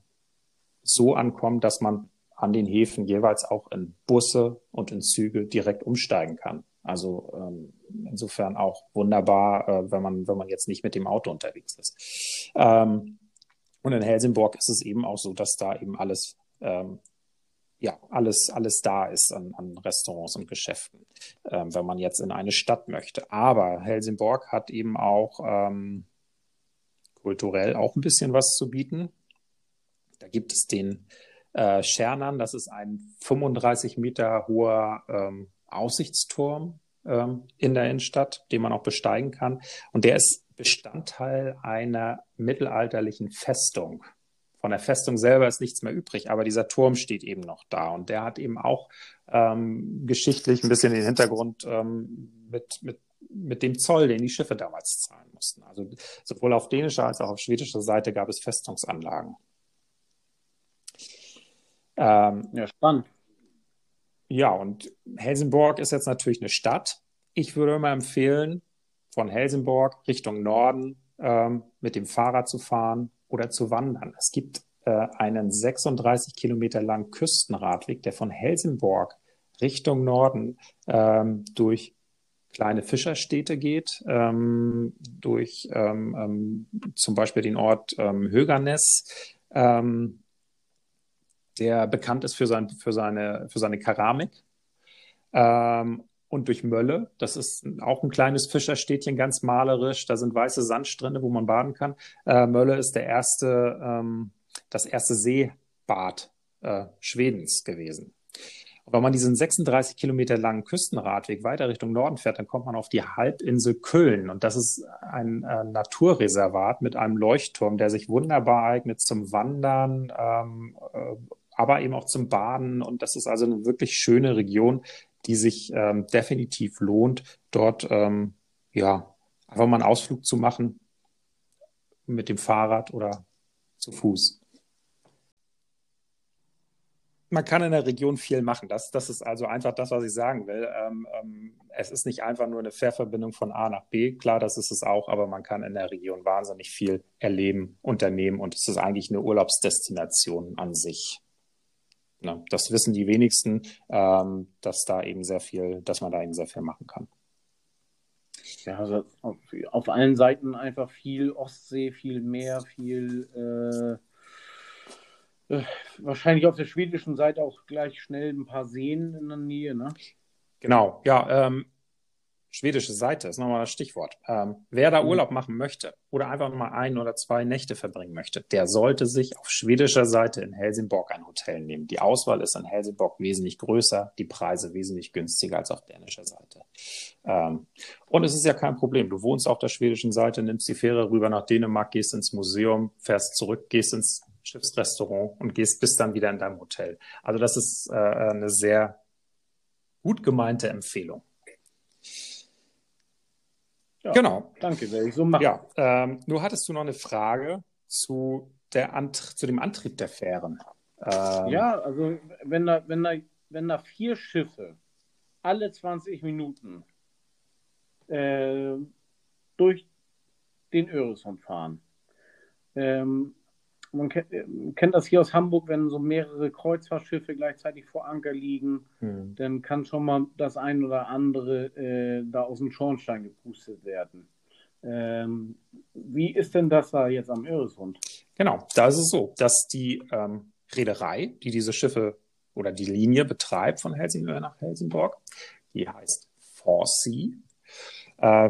so ankommen, dass man an den Häfen jeweils auch in Busse und in Züge direkt umsteigen kann. Also ähm, insofern auch wunderbar, äh, wenn man wenn man jetzt nicht mit dem Auto unterwegs ist. Ähm, und in Helsingborg ist es eben auch so, dass da eben alles, ähm, ja, alles, alles da ist an, an Restaurants und Geschäften, ähm, wenn man jetzt in eine Stadt möchte. Aber Helsingborg hat eben auch ähm, kulturell auch ein bisschen was zu bieten. Da gibt es den äh, Schernern, das ist ein 35 Meter hoher ähm, Aussichtsturm ähm, in der Innenstadt, den man auch besteigen kann. Und der ist Bestandteil einer mittelalterlichen Festung. Von der Festung selber ist nichts mehr übrig, aber dieser Turm steht eben noch da und der hat eben auch ähm, geschichtlich ein bisschen den Hintergrund ähm, mit, mit, mit dem Zoll, den die Schiffe damals zahlen mussten. Also sowohl auf dänischer als auch auf schwedischer Seite gab es Festungsanlagen. Ähm, ja, spannend. Ja, und Helsingborg ist jetzt natürlich eine Stadt. Ich würde immer empfehlen, von Helsingborg Richtung Norden ähm, mit dem Fahrrad zu fahren oder zu wandern. Es gibt äh, einen 36 Kilometer langen Küstenradweg, der von Helsingborg Richtung Norden ähm, durch kleine Fischerstädte geht, ähm, durch ähm, ähm, zum Beispiel den Ort ähm, Höganäs, ähm, der bekannt ist für, sein, für, seine, für seine Keramik. Ähm, und durch Mölle. Das ist auch ein kleines Fischerstädtchen, ganz malerisch. Da sind weiße Sandstrände, wo man baden kann. Äh, Mölle ist der erste, ähm, das erste Seebad äh, Schwedens gewesen. Und wenn man diesen 36 Kilometer langen Küstenradweg weiter Richtung Norden fährt, dann kommt man auf die Halbinsel Köln. Und das ist ein äh, Naturreservat mit einem Leuchtturm, der sich wunderbar eignet zum Wandern, ähm, äh, aber eben auch zum Baden. Und das ist also eine wirklich schöne Region, die sich ähm, definitiv lohnt, dort ähm, ja einfach mal einen Ausflug zu machen mit dem Fahrrad oder zu Fuß. Man kann in der Region viel machen. Das, das ist also einfach das, was ich sagen will. Ähm, ähm, es ist nicht einfach nur eine Fährverbindung von A nach B. Klar, das ist es auch, aber man kann in der Region wahnsinnig viel erleben, unternehmen und es ist eigentlich eine Urlaubsdestination an sich. Ne? Das wissen die wenigsten, ähm, dass da eben sehr viel, dass man da eben sehr viel machen kann. Ja, also auf, auf allen Seiten einfach viel Ostsee, viel Meer, viel äh, äh, wahrscheinlich auf der schwedischen Seite auch gleich schnell ein paar Seen in der Nähe, ne? Genau, ja, ähm, schwedische Seite ist nochmal das Stichwort. Ähm, wer da mhm. Urlaub machen möchte oder einfach mal ein oder zwei Nächte verbringen möchte, der sollte sich auf schwedischer Seite in Helsingborg ein Hotel nehmen. Die Auswahl ist in Helsingborg wesentlich größer, die Preise wesentlich günstiger als auf dänischer Seite. Ähm, und es ist ja kein Problem. Du wohnst auf der schwedischen Seite, nimmst die Fähre rüber nach Dänemark, gehst ins Museum, fährst zurück, gehst ins Schiffsrestaurant und gehst bis dann wieder in deinem Hotel. Also das ist äh, eine sehr gut gemeinte Empfehlung. Ja, genau. Danke, werde ich so machen. Ja, ähm, nur hattest du noch eine Frage zu, der Ant zu dem Antrieb der Fähren. Ähm, ja, also wenn da, wenn, da, wenn da vier Schiffe alle 20 Minuten äh, durch den Öresund fahren, ähm, man kennt, äh, kennt, das hier aus Hamburg, wenn so mehrere Kreuzfahrtschiffe gleichzeitig vor Anker liegen, hm. dann kann schon mal das ein oder andere äh, da aus dem Schornstein gepustet werden. Ähm, wie ist denn das da jetzt am Öresund? Genau, da ist es so, dass die ähm, Reederei, die diese Schiffe oder die Linie betreibt von Helsingör nach Helsingborg, die heißt Forsea. Äh,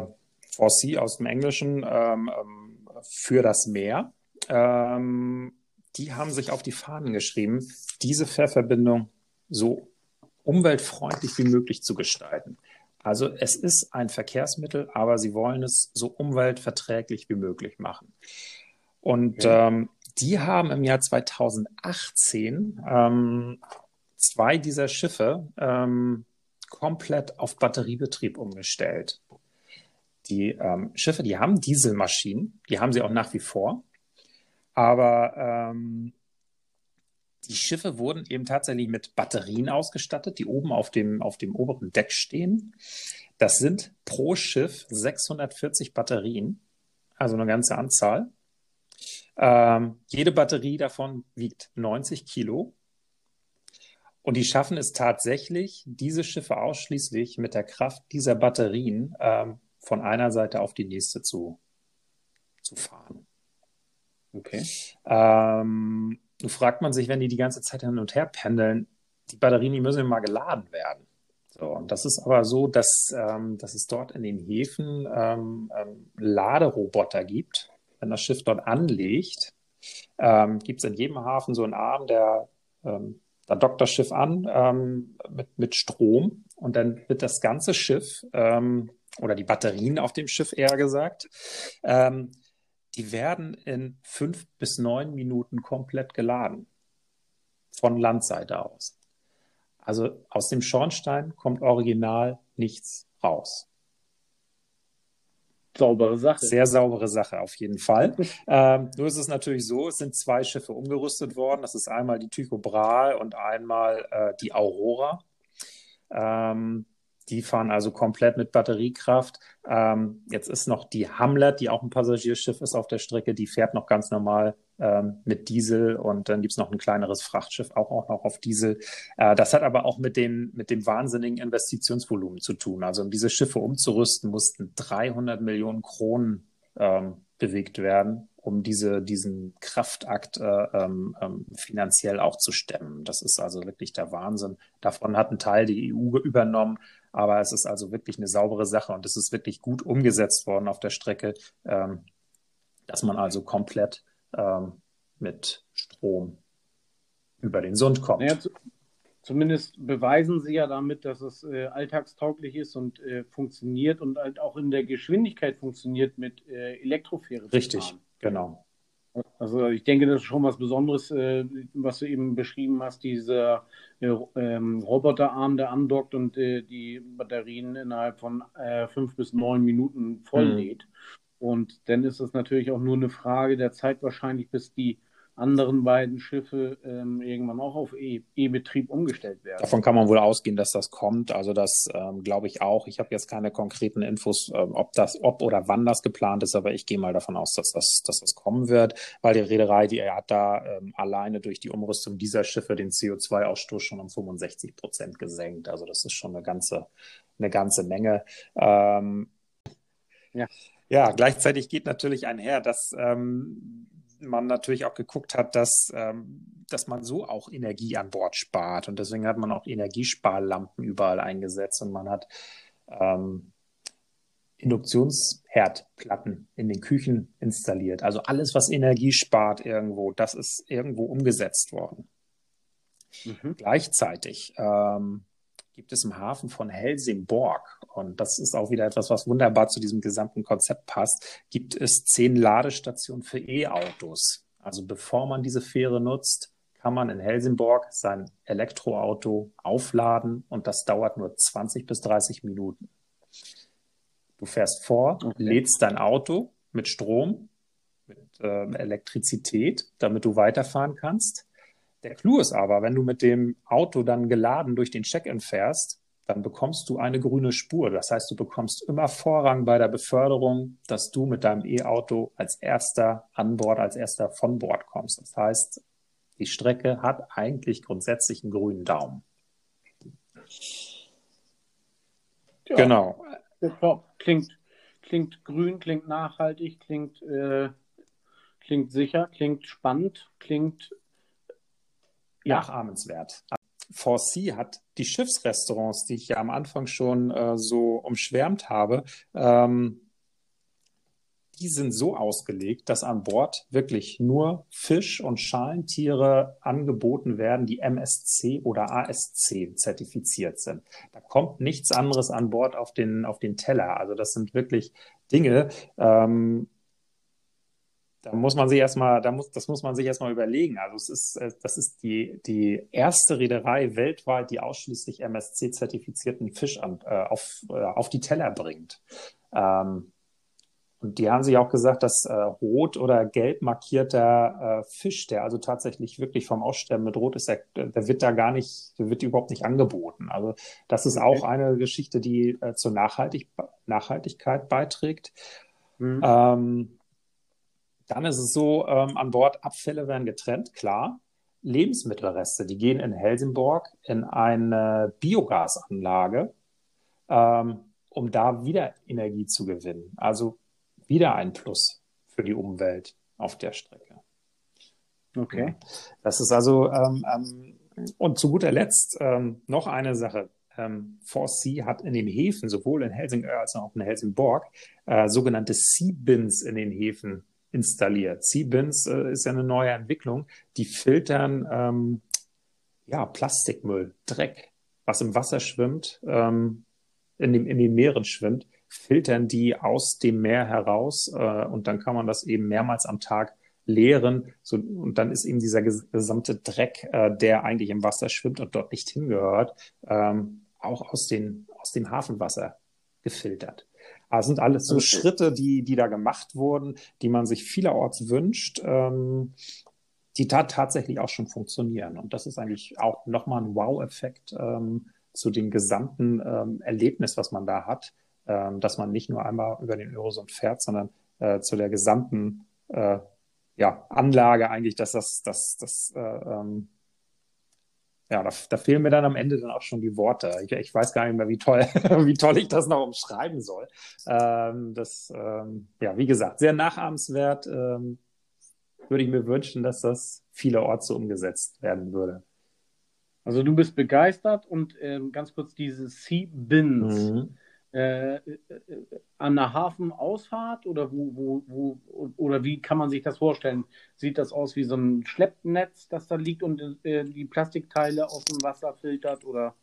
Forsea aus dem Englischen ähm, ähm, für das Meer. Ähm, die haben sich auf die Fahnen geschrieben, diese Fährverbindung so umweltfreundlich wie möglich zu gestalten. Also es ist ein Verkehrsmittel, aber sie wollen es so umweltverträglich wie möglich machen. Und okay. ähm, die haben im Jahr 2018 ähm, zwei dieser Schiffe ähm, komplett auf Batteriebetrieb umgestellt. Die ähm, Schiffe, die haben Dieselmaschinen, die haben sie auch nach wie vor. Aber ähm, die Schiffe wurden eben tatsächlich mit Batterien ausgestattet, die oben auf dem, auf dem oberen Deck stehen. Das sind pro Schiff 640 Batterien, also eine ganze Anzahl. Ähm, jede Batterie davon wiegt 90 Kilo. Und die schaffen es tatsächlich, diese Schiffe ausschließlich mit der Kraft dieser Batterien ähm, von einer Seite auf die nächste zu, zu fahren. Okay. Ähm, fragt man sich, wenn die die ganze Zeit hin und her pendeln, die Batterien, die müssen mal geladen werden. So, und das ist aber so, dass, ähm, dass es dort in den Häfen ähm, ähm, Laderoboter gibt. Wenn das Schiff dort anlegt, ähm, gibt es in jedem Hafen so einen Arm, der ähm, da dockt das Schiff an ähm, mit, mit Strom und dann wird das ganze Schiff ähm, oder die Batterien auf dem Schiff eher gesagt, ähm, die werden in fünf bis neun Minuten komplett geladen. Von Landseite aus. Also aus dem Schornstein kommt original nichts raus. Saubere Sache. Sehr saubere Sache, auf jeden Fall. ähm, nur ist es natürlich so, es sind zwei Schiffe umgerüstet worden. Das ist einmal die Tycho Brahe und einmal äh, die Aurora. Ähm, die fahren also komplett mit Batteriekraft. Ähm, jetzt ist noch die Hamlet, die auch ein Passagierschiff ist auf der Strecke, die fährt noch ganz normal ähm, mit Diesel und dann gibt es noch ein kleineres Frachtschiff, auch, auch noch auf Diesel. Äh, das hat aber auch mit, den, mit dem wahnsinnigen Investitionsvolumen zu tun. Also um diese Schiffe umzurüsten, mussten 300 Millionen Kronen ähm, bewegt werden, um diese, diesen Kraftakt äh, ähm, ähm, finanziell auch zu stemmen. Das ist also wirklich der Wahnsinn. Davon hat ein Teil die EU übernommen, aber es ist also wirklich eine saubere Sache und es ist wirklich gut umgesetzt worden auf der Strecke, ähm, dass man also komplett ähm, mit Strom über den Sund kommt. Naja, zumindest beweisen sie ja damit, dass es äh, alltagstauglich ist und äh, funktioniert und halt auch in der Geschwindigkeit funktioniert mit äh, Elektrofähre. Richtig, genau. Also ich denke, das ist schon was Besonderes, äh, was du eben beschrieben hast, dieser äh, ähm, Roboterarm, der andockt und äh, die Batterien innerhalb von äh, fünf bis neun Minuten volllädt. Mhm. Und dann ist es natürlich auch nur eine Frage der Zeit wahrscheinlich, bis die anderen beiden Schiffe ähm, irgendwann auch auf e-, E-Betrieb umgestellt werden. Davon kann man wohl ausgehen, dass das kommt. Also das ähm, glaube ich auch. Ich habe jetzt keine konkreten Infos, ähm, ob das, ob oder wann das geplant ist, aber ich gehe mal davon aus, dass das, dass das kommen wird, weil die Reederei, die hat da ähm, alleine durch die Umrüstung dieser Schiffe den CO2-Ausstoß schon um 65 Prozent gesenkt. Also das ist schon eine ganze, eine ganze Menge. Ähm, ja. Ja, gleichzeitig geht natürlich einher, dass ähm, man natürlich auch geguckt hat, dass, ähm, dass man so auch Energie an Bord spart. Und deswegen hat man auch Energiesparlampen überall eingesetzt und man hat ähm, Induktionsherdplatten in den Küchen installiert. Also alles, was Energie spart irgendwo, das ist irgendwo umgesetzt worden. Mhm. Gleichzeitig ähm, gibt es im Hafen von Helsingborg, und das ist auch wieder etwas, was wunderbar zu diesem gesamten Konzept passt, gibt es zehn Ladestationen für E-Autos. Also bevor man diese Fähre nutzt, kann man in Helsingborg sein Elektroauto aufladen und das dauert nur 20 bis 30 Minuten. Du fährst vor, okay. lädst dein Auto mit Strom, mit äh, Elektrizität, damit du weiterfahren kannst. Der Clou ist aber, wenn du mit dem Auto dann geladen durch den Check-in fährst, dann bekommst du eine grüne Spur. Das heißt, du bekommst immer Vorrang bei der Beförderung, dass du mit deinem E-Auto als erster an Bord, als erster von Bord kommst. Das heißt, die Strecke hat eigentlich grundsätzlich einen grünen Daumen. Ja, genau. Klingt, klingt grün, klingt nachhaltig, klingt, äh, klingt sicher, klingt spannend, klingt ja. nachahmenswert. 4C hat die Schiffsrestaurants, die ich ja am Anfang schon äh, so umschwärmt habe, ähm, die sind so ausgelegt, dass an Bord wirklich nur Fisch- und Schalentiere angeboten werden, die MSC oder ASC zertifiziert sind. Da kommt nichts anderes an Bord auf den, auf den Teller. Also das sind wirklich Dinge, ähm, da muss man sich erstmal, da muss, das muss man sich erstmal überlegen. Also es ist, äh, das ist die, die erste Reederei weltweit, die ausschließlich MSC-zertifizierten Fisch an, äh, auf, äh, auf die Teller bringt. Ähm, und die haben sich auch gesagt, dass äh, rot oder gelb markierter äh, Fisch, der also tatsächlich wirklich vom Aussterben rot ist, der, der wird da gar nicht, der wird überhaupt nicht angeboten. Also das ist okay. auch eine Geschichte, die äh, zur Nachhaltig Nachhaltigkeit beiträgt. Mhm. Ähm, dann ist es so, ähm, an Bord Abfälle werden getrennt, klar. Lebensmittelreste, die gehen in Helsingborg in eine Biogasanlage, ähm, um da wieder Energie zu gewinnen. Also wieder ein Plus für die Umwelt auf der Strecke. Okay. Das ist also, ähm, ähm, und zu guter Letzt ähm, noch eine Sache. Ähm, 4C hat in den Häfen, sowohl in Helsingör als auch in Helsingborg, äh, sogenannte Sea-Bins in den Häfen installiert. Sea-Bins äh, ist ja eine neue Entwicklung. Die filtern ähm, ja, Plastikmüll, Dreck, was im Wasser schwimmt, ähm, in, dem, in den Meeren schwimmt, filtern die aus dem Meer heraus äh, und dann kann man das eben mehrmals am Tag leeren. So, und dann ist eben dieser gesamte Dreck, äh, der eigentlich im Wasser schwimmt und dort nicht hingehört, ähm, auch aus, den, aus dem Hafenwasser gefiltert. Das sind alles so Schritte, die, die da gemacht wurden, die man sich vielerorts wünscht, ähm, die da tatsächlich auch schon funktionieren. Und das ist eigentlich auch nochmal ein Wow-Effekt ähm, zu dem gesamten ähm, Erlebnis, was man da hat, ähm, dass man nicht nur einmal über den Eurosund fährt, sondern äh, zu der gesamten äh, ja, Anlage eigentlich, dass das, das, das äh, ähm, ja, da, da, fehlen mir dann am Ende dann auch schon die Worte. Ich, ich weiß gar nicht mehr, wie toll, wie toll ich das noch umschreiben soll. Ähm, das, ähm, ja, wie gesagt, sehr nachahmenswert. Ähm, würde ich mir wünschen, dass das vielerorts so umgesetzt werden würde. Also du bist begeistert und ähm, ganz kurz diese Sea-Bins. Mhm. Äh, äh, an der Hafenausfahrt oder wo, wo, wo, oder wie kann man sich das vorstellen? Sieht das aus wie so ein Schleppnetz, das da liegt und äh, die Plastikteile aus dem Wasser filtert oder,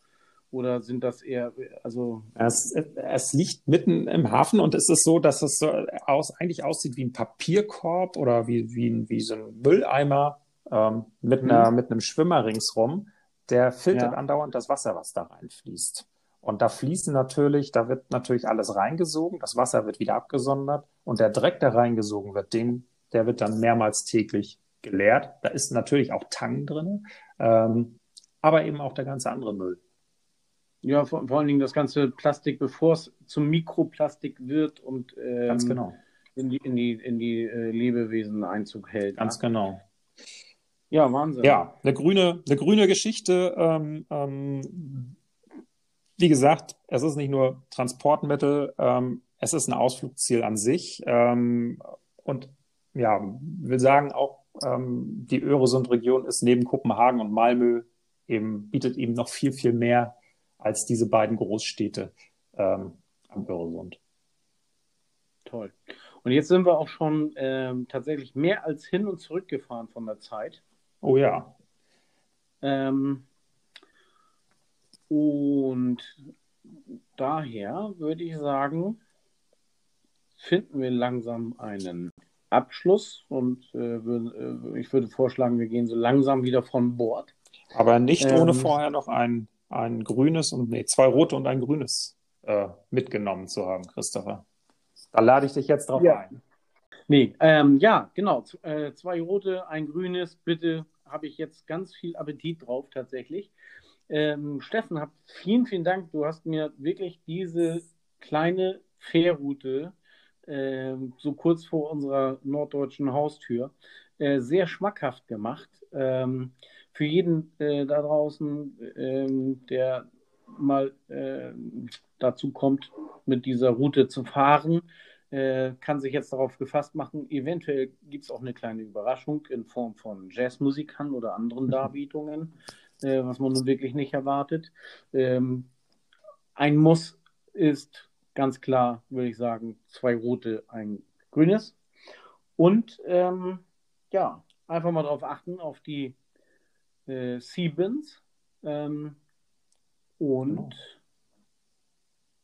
oder sind das eher, also. Es, es liegt mitten im Hafen und es ist so, dass es so aus, eigentlich aussieht wie ein Papierkorb oder wie, wie, wie so ein Mülleimer ähm, mit, mhm. einer, mit einem Schwimmer ringsrum. Der filtert ja. andauernd das Wasser, was da reinfließt. Und da fließen natürlich, da wird natürlich alles reingesogen, das Wasser wird wieder abgesondert und der Dreck, der reingesogen wird, den, der wird dann mehrmals täglich geleert. Da ist natürlich auch Tang drin, ähm, aber eben auch der ganze andere Müll. Ja, vor, vor allen Dingen das ganze Plastik, bevor es zum Mikroplastik wird und ähm, ganz genau. in die, in die, in die äh, Lebewesen Einzug hält. Ganz ja? genau. Ja, Wahnsinn. Ja, eine grüne, eine grüne Geschichte. Ähm, ähm, wie gesagt, es ist nicht nur Transportmittel, ähm, es ist ein Ausflugsziel an sich. Ähm, und ja, will sagen, auch ähm, die Öresund-Region ist neben Kopenhagen und Malmö eben, bietet eben noch viel, viel mehr als diese beiden Großstädte ähm, am Öresund. Toll. Und jetzt sind wir auch schon ähm, tatsächlich mehr als hin und zurück gefahren von der Zeit. Oh ja. Ähm, und daher würde ich sagen, finden wir langsam einen Abschluss und äh, würd, äh, ich würde vorschlagen, wir gehen so langsam wieder von Bord. Aber nicht ähm, ohne vorher noch ein, ein grünes und nee, zwei rote und ein grünes äh, mitgenommen zu haben, Christopher. Da lade ich dich jetzt drauf ja. ein. Nee, ähm, ja, genau. Z äh, zwei rote, ein grünes. Bitte habe ich jetzt ganz viel Appetit drauf tatsächlich. Ähm, Steffen, hab, vielen, vielen Dank. Du hast mir wirklich diese kleine Fährroute äh, so kurz vor unserer norddeutschen Haustür äh, sehr schmackhaft gemacht. Ähm, für jeden äh, da draußen, ähm, der mal äh, dazu kommt, mit dieser Route zu fahren. äh, kann sich jetzt darauf gefasst machen, eventuell gibt es auch eine kleine Überraschung in Form von Jazzmusikern oder anderen mhm. Darbietungen, äh, was man nun wirklich nicht erwartet. Ähm, ein Muss ist ganz klar, würde ich sagen, zwei rote, ein grünes. Und ähm, ja, einfach mal darauf achten, auf die äh, Seabins. Ähm, und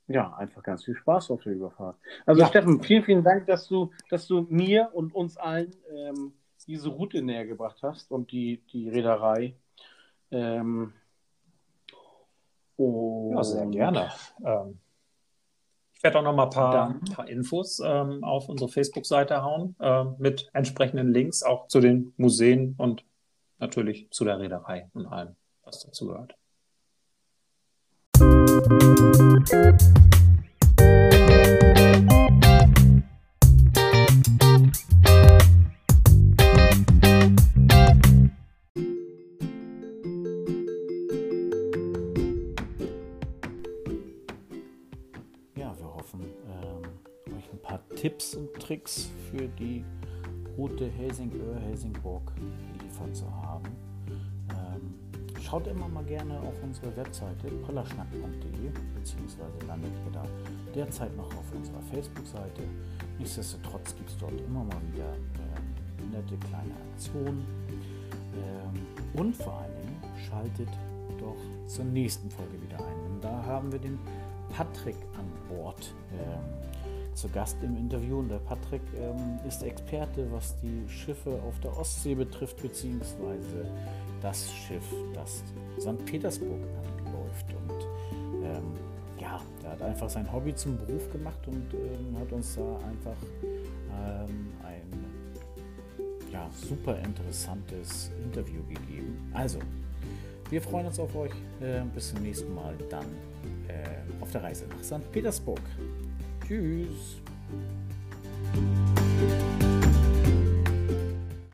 genau. ja, einfach ganz viel Spaß auf der Überfahrt. Also ja. Steffen, vielen, vielen Dank, dass du, dass du mir und uns allen ähm, diese Route näher gebracht hast und die, die Reederei. Ähm, ja, sehr gerne. Ähm, ich werde auch noch mal ein paar, paar Infos ähm, auf unsere Facebook-Seite hauen ähm, mit entsprechenden Links auch zu den Museen und natürlich zu der Reederei und allem, was dazu gehört. Tipps und Tricks für die Route Helsingör-Helsingborg geliefert zu haben. Ähm, schaut immer mal gerne auf unsere Webseite pollerschnack.de beziehungsweise landet ihr da derzeit noch auf unserer Facebook-Seite. Nichtsdestotrotz gibt es dort immer mal wieder äh, nette kleine Aktionen. Ähm, und vor allen Dingen schaltet doch zur nächsten Folge wieder ein. Denn da haben wir den Patrick an Bord. Ähm, zu Gast im Interview und der Patrick ähm, ist Experte, was die Schiffe auf der Ostsee betrifft, beziehungsweise das Schiff, das St. Petersburg anläuft. Und ähm, ja, der hat einfach sein Hobby zum Beruf gemacht und ähm, hat uns da einfach ähm, ein ja, super interessantes Interview gegeben. Also, wir freuen uns auf euch. Äh, bis zum nächsten Mal dann äh, auf der Reise nach St. Petersburg. Tschüss.